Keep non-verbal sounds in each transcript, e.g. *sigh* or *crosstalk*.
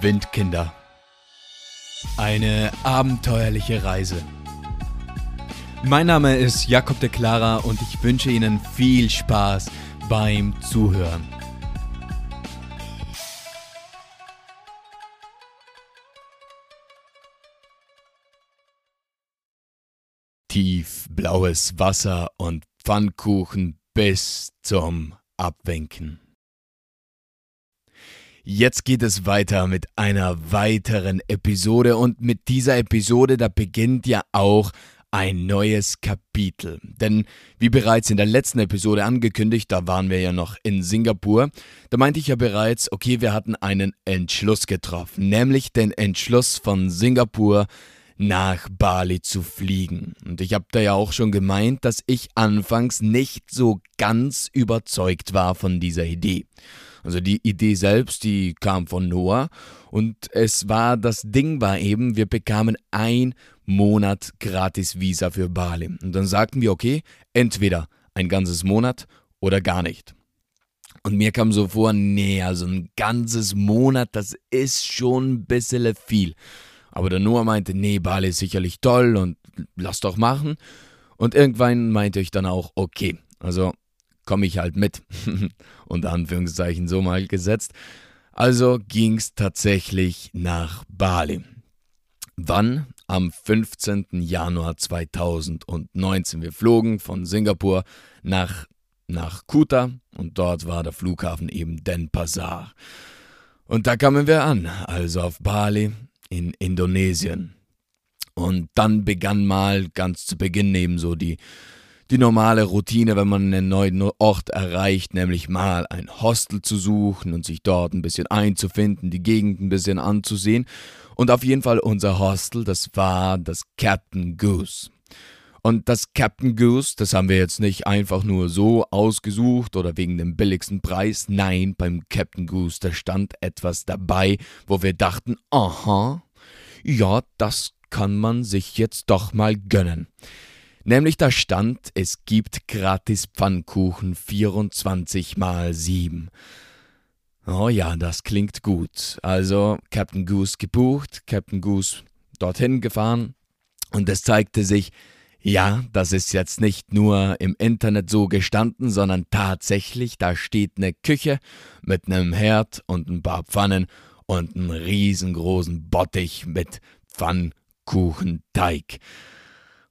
Windkinder. Eine abenteuerliche Reise. Mein Name ist Jakob de Clara und ich wünsche Ihnen viel Spaß beim Zuhören. Tiefblaues Wasser und Pfannkuchen bis zum Abwinken. Jetzt geht es weiter mit einer weiteren Episode und mit dieser Episode, da beginnt ja auch ein neues Kapitel. Denn wie bereits in der letzten Episode angekündigt, da waren wir ja noch in Singapur, da meinte ich ja bereits, okay, wir hatten einen Entschluss getroffen, nämlich den Entschluss von Singapur nach Bali zu fliegen. Und ich habe da ja auch schon gemeint, dass ich anfangs nicht so ganz überzeugt war von dieser Idee. Also die Idee selbst, die kam von Noah und es war, das Ding war eben, wir bekamen ein Monat gratis Visa für Bali. Und dann sagten wir, okay, entweder ein ganzes Monat oder gar nicht. Und mir kam so vor, nee, also ein ganzes Monat, das ist schon ein bisschen viel. Aber der Noah meinte, nee, Bali ist sicherlich toll und lass doch machen. Und irgendwann meinte ich dann auch, okay, also komme ich halt mit. *laughs* Unter Anführungszeichen so mal gesetzt. Also ging es tatsächlich nach Bali. Wann? Am 15. Januar 2019. Wir flogen von Singapur nach, nach Kuta und dort war der Flughafen eben Denpasar. Und da kamen wir an, also auf Bali in Indonesien. Und dann begann mal ganz zu Beginn ebenso die die normale Routine, wenn man einen neuen Ort erreicht, nämlich mal ein Hostel zu suchen und sich dort ein bisschen einzufinden, die Gegend ein bisschen anzusehen. Und auf jeden Fall unser Hostel, das war das Captain Goose. Und das Captain Goose, das haben wir jetzt nicht einfach nur so ausgesucht oder wegen dem billigsten Preis. Nein, beim Captain Goose, da stand etwas dabei, wo wir dachten, aha, ja, das kann man sich jetzt doch mal gönnen. Nämlich da stand, es gibt gratis Pfannkuchen 24 mal 7. Oh ja, das klingt gut. Also Captain Goose gebucht, Captain Goose dorthin gefahren und es zeigte sich, ja, das ist jetzt nicht nur im Internet so gestanden, sondern tatsächlich, da steht eine Küche mit einem Herd und ein paar Pfannen und einem riesengroßen Bottich mit Pfannkuchenteig.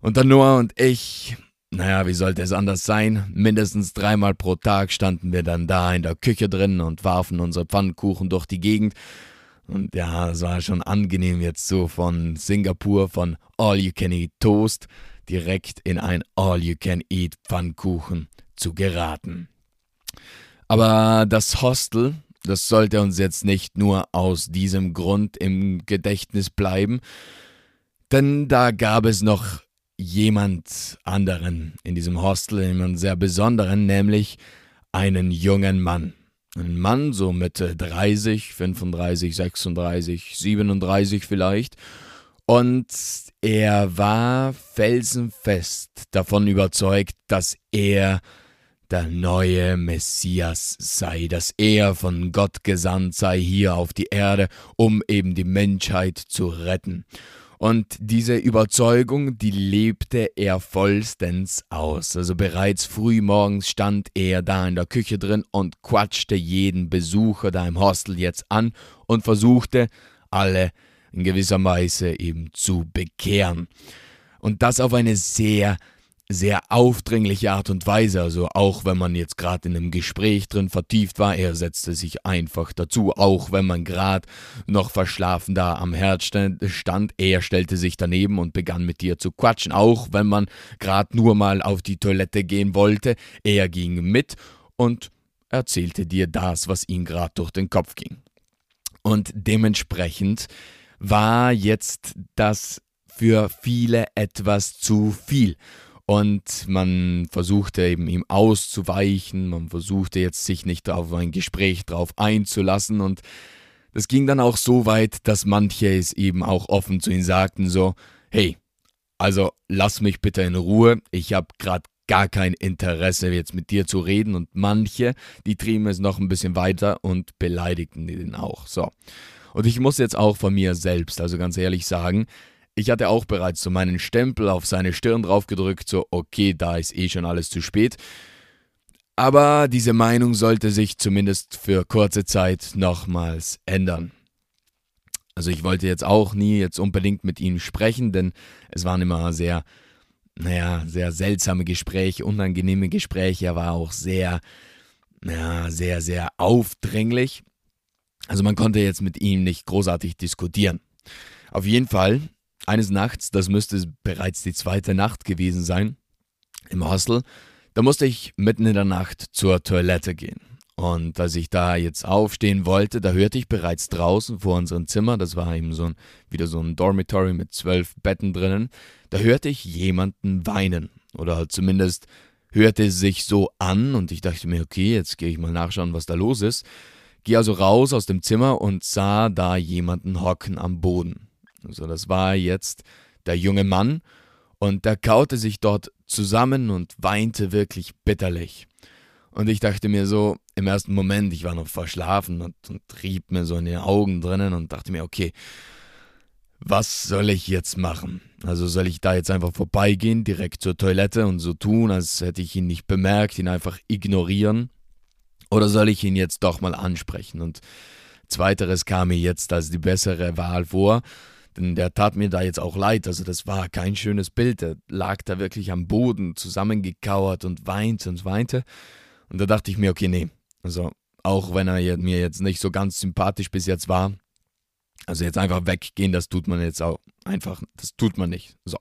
Und dann Noah und ich, naja, wie sollte es anders sein? Mindestens dreimal pro Tag standen wir dann da in der Küche drin und warfen unsere Pfannkuchen durch die Gegend. Und ja, es war schon angenehm jetzt so von Singapur, von All You Can Eat Toast, direkt in ein All You Can Eat Pfannkuchen zu geraten. Aber das Hostel, das sollte uns jetzt nicht nur aus diesem Grund im Gedächtnis bleiben, denn da gab es noch jemand anderen in diesem Hostel, jemand sehr besonderen, nämlich einen jungen Mann. Ein Mann, so Mitte 30, 35, 36, 37 vielleicht. Und er war felsenfest davon überzeugt, dass er der neue Messias sei, dass er von Gott gesandt sei hier auf die Erde, um eben die Menschheit zu retten. Und diese Überzeugung, die lebte er vollstens aus. Also bereits früh morgens stand er da in der Küche drin und quatschte jeden Besucher da im Hostel jetzt an und versuchte, alle in gewisser Weise eben zu bekehren. Und das auf eine sehr sehr aufdringliche Art und Weise. Also auch wenn man jetzt gerade in einem Gespräch drin vertieft war, er setzte sich einfach dazu. Auch wenn man gerade noch verschlafen da am Herd stand, er stellte sich daneben und begann mit dir zu quatschen. Auch wenn man gerade nur mal auf die Toilette gehen wollte, er ging mit und erzählte dir das, was ihm gerade durch den Kopf ging. Und dementsprechend war jetzt das für viele etwas zu viel. Und man versuchte eben ihm auszuweichen, man versuchte jetzt sich nicht auf ein Gespräch drauf einzulassen. Und das ging dann auch so weit, dass manche es eben auch offen zu ihm sagten, so, hey, also lass mich bitte in Ruhe, ich habe gerade gar kein Interesse jetzt mit dir zu reden. Und manche, die trieben es noch ein bisschen weiter und beleidigten ihn auch, so. Und ich muss jetzt auch von mir selbst, also ganz ehrlich sagen, ich hatte auch bereits so meinen Stempel auf seine Stirn draufgedrückt, so okay, da ist eh schon alles zu spät. Aber diese Meinung sollte sich zumindest für kurze Zeit nochmals ändern. Also ich wollte jetzt auch nie jetzt unbedingt mit ihm sprechen, denn es waren immer sehr, naja, sehr seltsame Gespräche, unangenehme Gespräche. Er war auch sehr, ja, sehr, sehr aufdringlich. Also man konnte jetzt mit ihm nicht großartig diskutieren. Auf jeden Fall, eines Nachts, das müsste bereits die zweite Nacht gewesen sein, im Hostel, da musste ich mitten in der Nacht zur Toilette gehen. Und als ich da jetzt aufstehen wollte, da hörte ich bereits draußen vor unserem Zimmer, das war eben so ein, wieder so ein Dormitory mit zwölf Betten drinnen, da hörte ich jemanden weinen. Oder zumindest hörte es sich so an und ich dachte mir, okay, jetzt gehe ich mal nachschauen, was da los ist. Gehe also raus aus dem Zimmer und sah da jemanden hocken am Boden. Also das war jetzt der junge Mann und der kaute sich dort zusammen und weinte wirklich bitterlich. Und ich dachte mir so, im ersten Moment, ich war noch verschlafen und, und rieb mir so in den Augen drinnen und dachte mir, okay, was soll ich jetzt machen? Also soll ich da jetzt einfach vorbeigehen, direkt zur Toilette und so tun, als hätte ich ihn nicht bemerkt, ihn einfach ignorieren? Oder soll ich ihn jetzt doch mal ansprechen? Und zweiteres kam mir jetzt als die bessere Wahl vor, denn der tat mir da jetzt auch leid. Also das war kein schönes Bild. Er lag da wirklich am Boden zusammengekauert und weinte und weinte. Und da dachte ich mir, okay, nee. Also auch wenn er mir jetzt nicht so ganz sympathisch bis jetzt war, also jetzt einfach weggehen, das tut man jetzt auch einfach, das tut man nicht. So.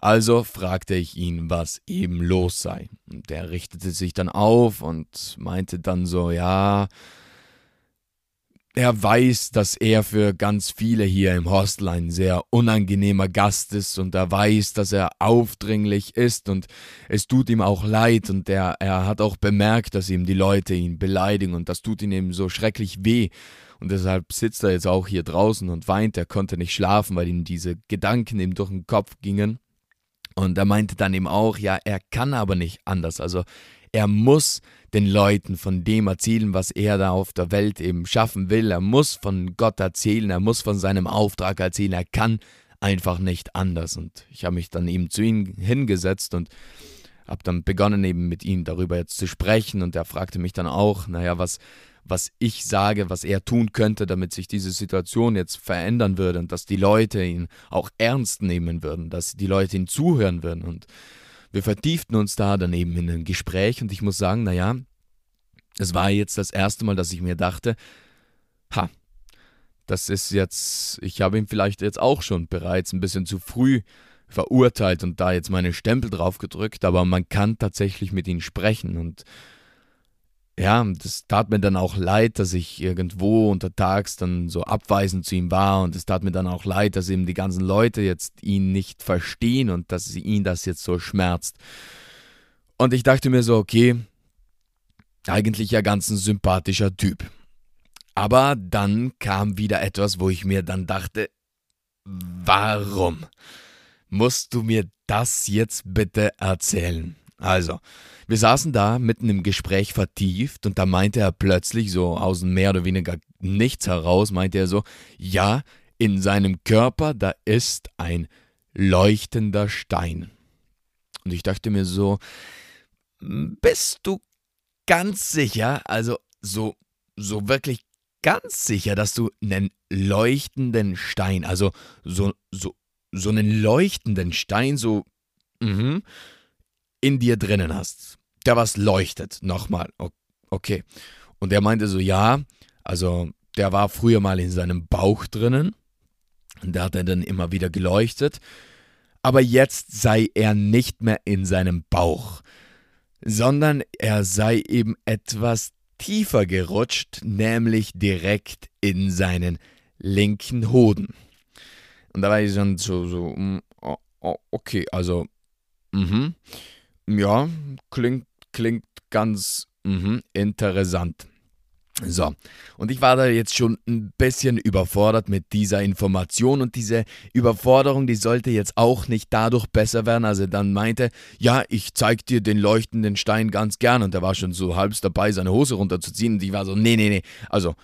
Also fragte ich ihn, was eben los sei. Und der richtete sich dann auf und meinte dann so, ja, er weiß, dass er für ganz viele hier im Hostel ein sehr unangenehmer Gast ist und er weiß, dass er aufdringlich ist und es tut ihm auch leid und er, er hat auch bemerkt, dass ihm die Leute ihn beleidigen und das tut ihm eben so schrecklich weh. Und deshalb sitzt er jetzt auch hier draußen und weint, er konnte nicht schlafen, weil ihm diese Gedanken ihm durch den Kopf gingen. Und er meinte dann eben auch, ja, er kann aber nicht anders, also er muss den Leuten von dem erzählen, was er da auf der Welt eben schaffen will. Er muss von Gott erzählen, er muss von seinem Auftrag erzählen, er kann einfach nicht anders. Und ich habe mich dann eben zu ihm hingesetzt und habe dann begonnen eben mit ihm darüber jetzt zu sprechen und er fragte mich dann auch, naja, was, was ich sage, was er tun könnte, damit sich diese Situation jetzt verändern würde und dass die Leute ihn auch ernst nehmen würden, dass die Leute ihn zuhören würden und wir vertieften uns da dann eben in ein Gespräch und ich muss sagen, naja, es war jetzt das erste Mal, dass ich mir dachte, ha, das ist jetzt, ich habe ihn vielleicht jetzt auch schon bereits ein bisschen zu früh verurteilt und da jetzt meine Stempel drauf gedrückt, aber man kann tatsächlich mit ihm sprechen und ja, das tat mir dann auch leid, dass ich irgendwo untertags dann so abweisend zu ihm war und es tat mir dann auch leid, dass eben die ganzen Leute jetzt ihn nicht verstehen und dass sie ihn das jetzt so schmerzt. Und ich dachte mir so, okay, eigentlich ja ganz ein sympathischer Typ. Aber dann kam wieder etwas, wo ich mir dann dachte, warum musst du mir das jetzt bitte erzählen? Also, wir saßen da mitten im Gespräch vertieft und da meinte er plötzlich so aus mehr oder weniger nichts heraus, meinte er so, ja, in seinem Körper, da ist ein leuchtender Stein. Und ich dachte mir so, bist du ganz sicher, also so, so wirklich ganz sicher, dass du einen leuchtenden Stein, also so, so, so einen leuchtenden Stein, so, mhm, in dir drinnen hast, der was leuchtet. Nochmal. Okay. Und er meinte so, ja, also der war früher mal in seinem Bauch drinnen. Und da hat er dann immer wieder geleuchtet. Aber jetzt sei er nicht mehr in seinem Bauch, sondern er sei eben etwas tiefer gerutscht, nämlich direkt in seinen linken Hoden. Und da war ich dann so, so, mm, okay, also, mhm. Ja, klingt, klingt ganz mh, interessant. So, und ich war da jetzt schon ein bisschen überfordert mit dieser Information und diese Überforderung, die sollte jetzt auch nicht dadurch besser werden, als er dann meinte, ja, ich zeig dir den leuchtenden Stein ganz gern und er war schon so halb dabei, seine Hose runterzuziehen und ich war so, nee, nee, nee, also,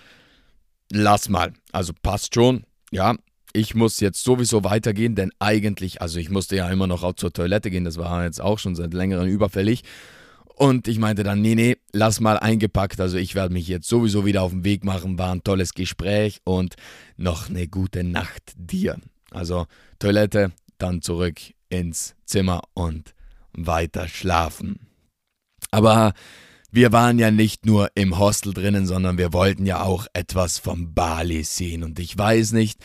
lass mal. Also passt schon. Ja, ich muss jetzt sowieso weitergehen, denn eigentlich, also ich musste ja immer noch auch zur Toilette gehen, das war jetzt auch schon seit längerem überfällig. Und ich meinte dann, nee, nee, lass mal eingepackt. Also ich werde mich jetzt sowieso wieder auf den Weg machen. War ein tolles Gespräch und noch eine gute Nacht dir. Also Toilette, dann zurück ins Zimmer und weiter schlafen. Aber wir waren ja nicht nur im Hostel drinnen, sondern wir wollten ja auch etwas vom Bali sehen. Und ich weiß nicht,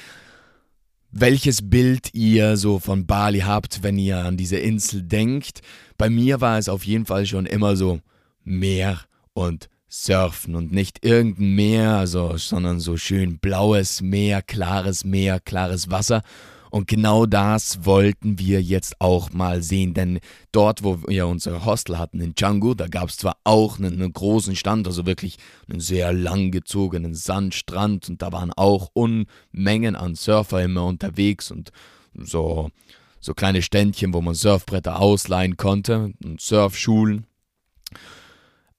welches Bild ihr so von Bali habt, wenn ihr an diese Insel denkt. Bei mir war es auf jeden Fall schon immer so Meer und Surfen und nicht irgendein Meer, also, sondern so schön blaues Meer, klares Meer, klares Wasser und genau das wollten wir jetzt auch mal sehen, denn dort, wo wir unser Hostel hatten in Canggu, da gab es zwar auch einen, einen, großen Stand, also wirklich einen sehr langgezogenen Sandstrand und da waren auch Unmengen an Surfer immer unterwegs und so, so kleine Ständchen, wo man Surfbretter ausleihen konnte und Surfschulen.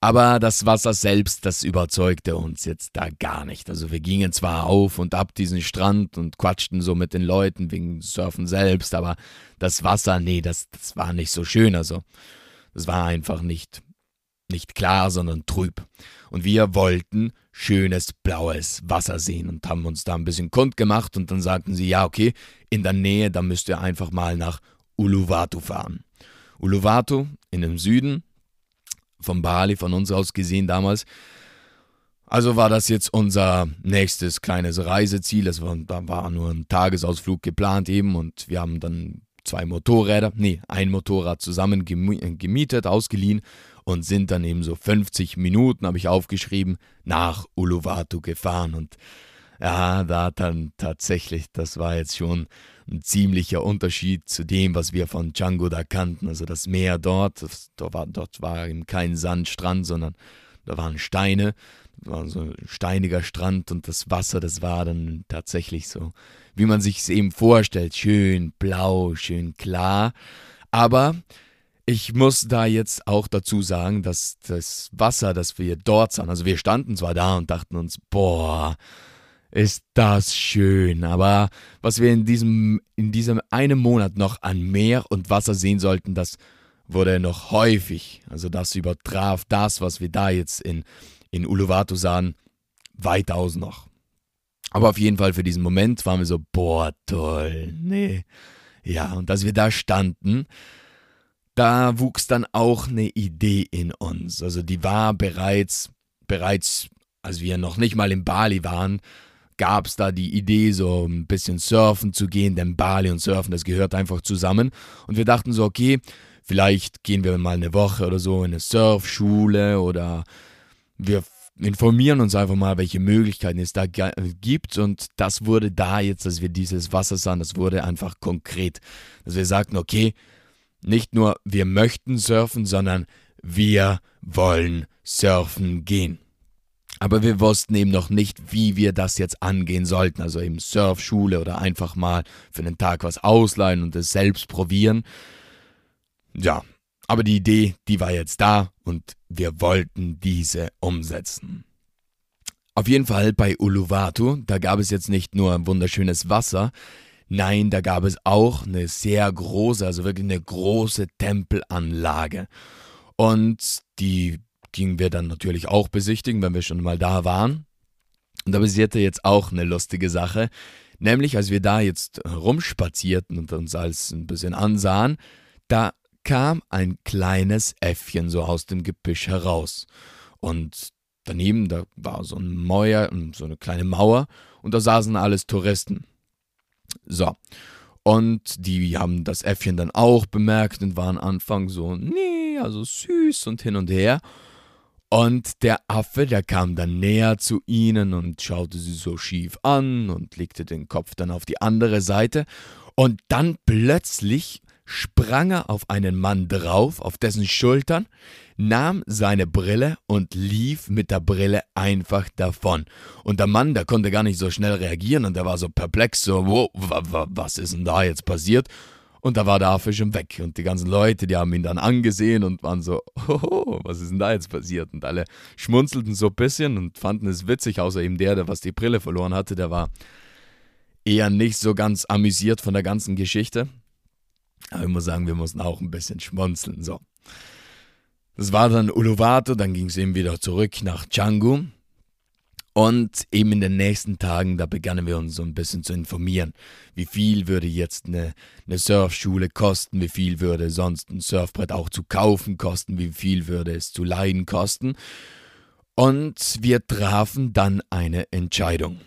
Aber das Wasser selbst, das überzeugte uns jetzt da gar nicht. Also wir gingen zwar auf und ab diesen Strand und quatschten so mit den Leuten wegen Surfen selbst, aber das Wasser, nee, das, das war nicht so schön. Also das war einfach nicht, nicht klar, sondern trüb. Und wir wollten schönes blaues Wasser sehen und haben uns da ein bisschen kund gemacht und dann sagten sie, ja, okay, in der Nähe, da müsst ihr einfach mal nach Uluwatu fahren. Uluwatu in dem Süden, von Bali, von uns aus gesehen damals. Also war das jetzt unser nächstes kleines Reiseziel. Das war, da war nur ein Tagesausflug geplant eben und wir haben dann zwei Motorräder, nee, ein Motorrad zusammen gemietet, ausgeliehen und sind dann eben so 50 Minuten, habe ich aufgeschrieben, nach Uluwatu gefahren und ja, da dann tatsächlich, das war jetzt schon ein ziemlicher Unterschied zu dem, was wir von Django da kannten. Also das Meer dort, dort, war, dort war eben kein Sandstrand, sondern da waren Steine, das war so ein steiniger Strand und das Wasser, das war dann tatsächlich so, wie man sich es eben vorstellt, schön blau, schön klar. Aber ich muss da jetzt auch dazu sagen, dass das Wasser, das wir dort sahen, also wir standen zwar da und dachten uns, boah, ist das schön. Aber was wir in diesem, in diesem einen Monat noch an Meer und Wasser sehen sollten, das wurde noch häufig. Also das übertraf das, was wir da jetzt in, in Uluwatu sahen, weitaus noch. Aber auf jeden Fall für diesen Moment waren wir so, boah, toll. Nee. Ja, und als wir da standen, da wuchs dann auch eine Idee in uns. Also die war bereits, bereits, als wir noch nicht mal in Bali waren, gab es da die Idee, so ein bisschen surfen zu gehen, denn Bali und Surfen, das gehört einfach zusammen. Und wir dachten so, okay, vielleicht gehen wir mal eine Woche oder so in eine Surfschule oder wir informieren uns einfach mal, welche Möglichkeiten es da gibt. Und das wurde da jetzt, dass wir dieses Wasser sahen, das wurde einfach konkret. Dass wir sagten, okay, nicht nur wir möchten surfen, sondern wir wollen surfen gehen. Aber wir wussten eben noch nicht, wie wir das jetzt angehen sollten. Also eben Surfschule oder einfach mal für einen Tag was ausleihen und es selbst probieren. Ja, aber die Idee, die war jetzt da und wir wollten diese umsetzen. Auf jeden Fall bei Uluwatu, da gab es jetzt nicht nur wunderschönes Wasser, nein, da gab es auch eine sehr große, also wirklich eine große Tempelanlage. Und die gingen wir dann natürlich auch besichtigen, wenn wir schon mal da waren. Und da passierte jetzt auch eine lustige Sache. Nämlich, als wir da jetzt rumspazierten und uns alles ein bisschen ansahen, da kam ein kleines Äffchen so aus dem Gebüsch heraus. Und daneben, da war so ein Mauer, so eine kleine Mauer und da saßen alles Touristen. So. Und die haben das Äffchen dann auch bemerkt und waren Anfang so, nee, also süß und hin und her. Und der Affe, der kam dann näher zu ihnen und schaute sie so schief an und legte den Kopf dann auf die andere Seite. Und dann plötzlich sprang er auf einen Mann drauf, auf dessen Schultern, nahm seine Brille und lief mit der Brille einfach davon. Und der Mann, der konnte gar nicht so schnell reagieren und der war so perplex, so, wow, was ist denn da jetzt passiert? Und da war der Affe schon weg. Und die ganzen Leute, die haben ihn dann angesehen und waren so, oh, was ist denn da jetzt passiert? Und alle schmunzelten so ein bisschen und fanden es witzig, außer eben der, der was die Brille verloren hatte, der war eher nicht so ganz amüsiert von der ganzen Geschichte. Aber ich muss sagen, wir mussten auch ein bisschen schmunzeln. So. Das war dann Uluwatu, dann ging es eben wieder zurück nach Canggu. Und eben in den nächsten Tagen, da begannen wir uns so ein bisschen zu informieren. Wie viel würde jetzt eine, eine Surfschule kosten? Wie viel würde sonst ein Surfbrett auch zu kaufen kosten? Wie viel würde es zu leihen kosten? Und wir trafen dann eine Entscheidung.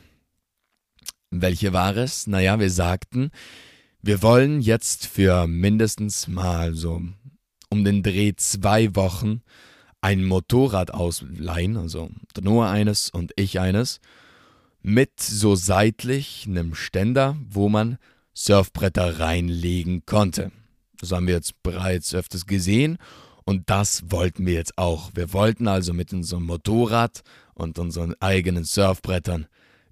Welche war es? Naja, wir sagten, wir wollen jetzt für mindestens mal so um den Dreh zwei Wochen ein Motorrad ausleihen, also Noah eines und ich eines, mit so seitlich einem Ständer, wo man Surfbretter reinlegen konnte. Das haben wir jetzt bereits öfters gesehen und das wollten wir jetzt auch. Wir wollten also mit unserem Motorrad und unseren eigenen Surfbrettern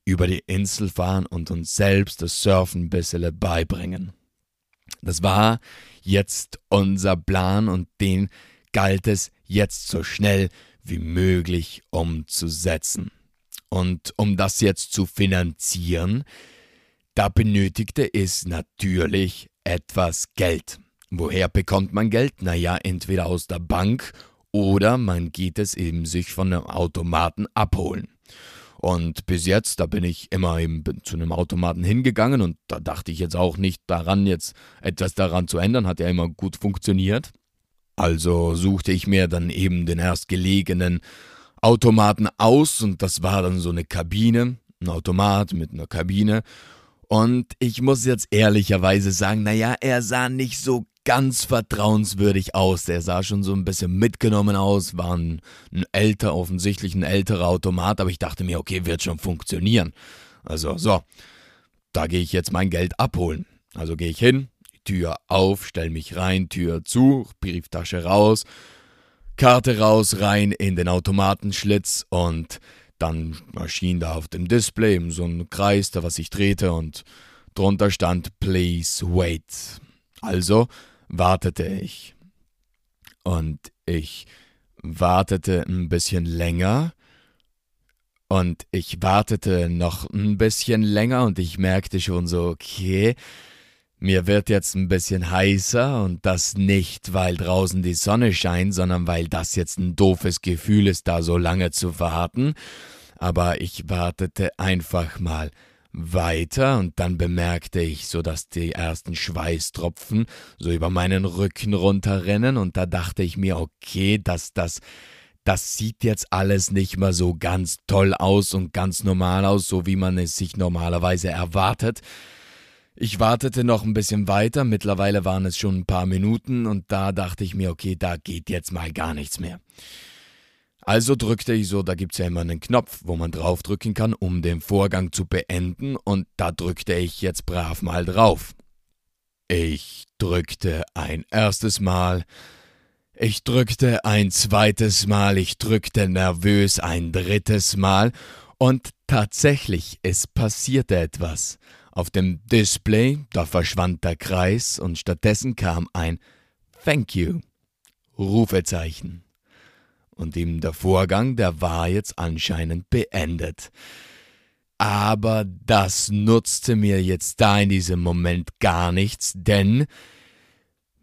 über die Insel fahren und uns selbst das Surfen ein bisschen beibringen. Das war jetzt unser Plan und den galt es jetzt so schnell wie möglich umzusetzen. Und um das jetzt zu finanzieren, da benötigte es natürlich etwas Geld. Woher bekommt man Geld? Naja, entweder aus der Bank oder man geht es eben sich von einem Automaten abholen. Und bis jetzt, da bin ich immer eben zu einem Automaten hingegangen und da dachte ich jetzt auch nicht daran, jetzt etwas daran zu ändern, hat ja immer gut funktioniert. Also suchte ich mir dann eben den erstgelegenen Automaten aus und das war dann so eine Kabine, ein Automat mit einer Kabine. Und ich muss jetzt ehrlicherweise sagen, naja, er sah nicht so ganz vertrauenswürdig aus. Er sah schon so ein bisschen mitgenommen aus, war ein, ein älter, offensichtlich ein älterer Automat, aber ich dachte mir, okay, wird schon funktionieren. Also, so, da gehe ich jetzt mein Geld abholen. Also gehe ich hin, Tür auf, stell mich rein, Tür zu, Brieftasche raus, Karte raus, rein in den Automatenschlitz und dann erschien da auf dem Display so ein Kreis, da was ich drehte und drunter stand Please wait. Also wartete ich. Und ich wartete ein bisschen länger und ich wartete noch ein bisschen länger und ich merkte schon so, okay, mir wird jetzt ein bisschen heißer und das nicht, weil draußen die Sonne scheint, sondern weil das jetzt ein doofes Gefühl ist, da so lange zu warten. Aber ich wartete einfach mal weiter und dann bemerkte ich so, dass die ersten Schweißtropfen so über meinen Rücken runterrennen und da dachte ich mir, okay, dass das das sieht jetzt alles nicht mehr so ganz toll aus und ganz normal aus, so wie man es sich normalerweise erwartet. Ich wartete noch ein bisschen weiter, mittlerweile waren es schon ein paar Minuten und da dachte ich mir, okay, da geht jetzt mal gar nichts mehr. Also drückte ich so, da gibt es ja immer einen Knopf, wo man draufdrücken kann, um den Vorgang zu beenden und da drückte ich jetzt brav mal drauf. Ich drückte ein erstes Mal, ich drückte ein zweites Mal, ich drückte nervös ein drittes Mal und tatsächlich, es passierte etwas. Auf dem Display, da verschwand der Kreis und stattdessen kam ein Thank you. Rufezeichen. Und eben der Vorgang, der war jetzt anscheinend beendet. Aber das nutzte mir jetzt da in diesem Moment gar nichts, denn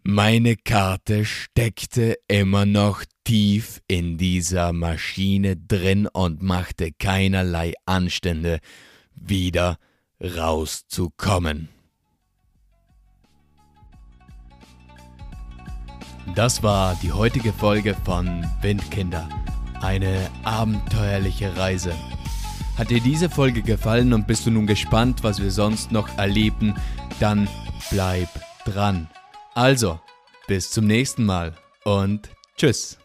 meine Karte steckte immer noch tief in dieser Maschine drin und machte keinerlei Anstände, wieder rauszukommen. Das war die heutige Folge von Windkinder. Eine abenteuerliche Reise. Hat dir diese Folge gefallen und bist du nun gespannt, was wir sonst noch erleben, dann bleib dran. Also, bis zum nächsten Mal und tschüss.